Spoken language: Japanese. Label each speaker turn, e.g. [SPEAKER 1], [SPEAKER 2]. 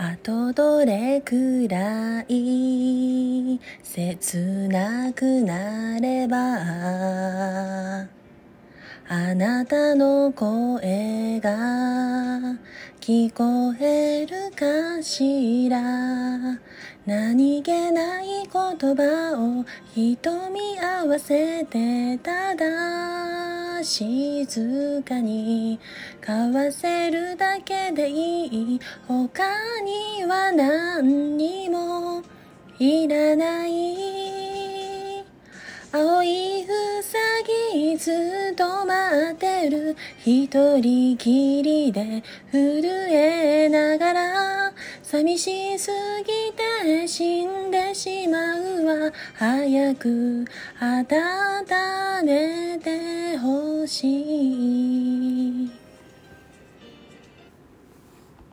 [SPEAKER 1] あとどれくらい切なくなればあなたの声が聞こえるかしら。何気ない言葉を瞳合わせてただ静かに交わせるだけでいい。他には何にもいらない。青いうさぎずっと待ってる。一人きりで震えながら寂しすぎて死んでしまうわ。早く温めて。ほ心。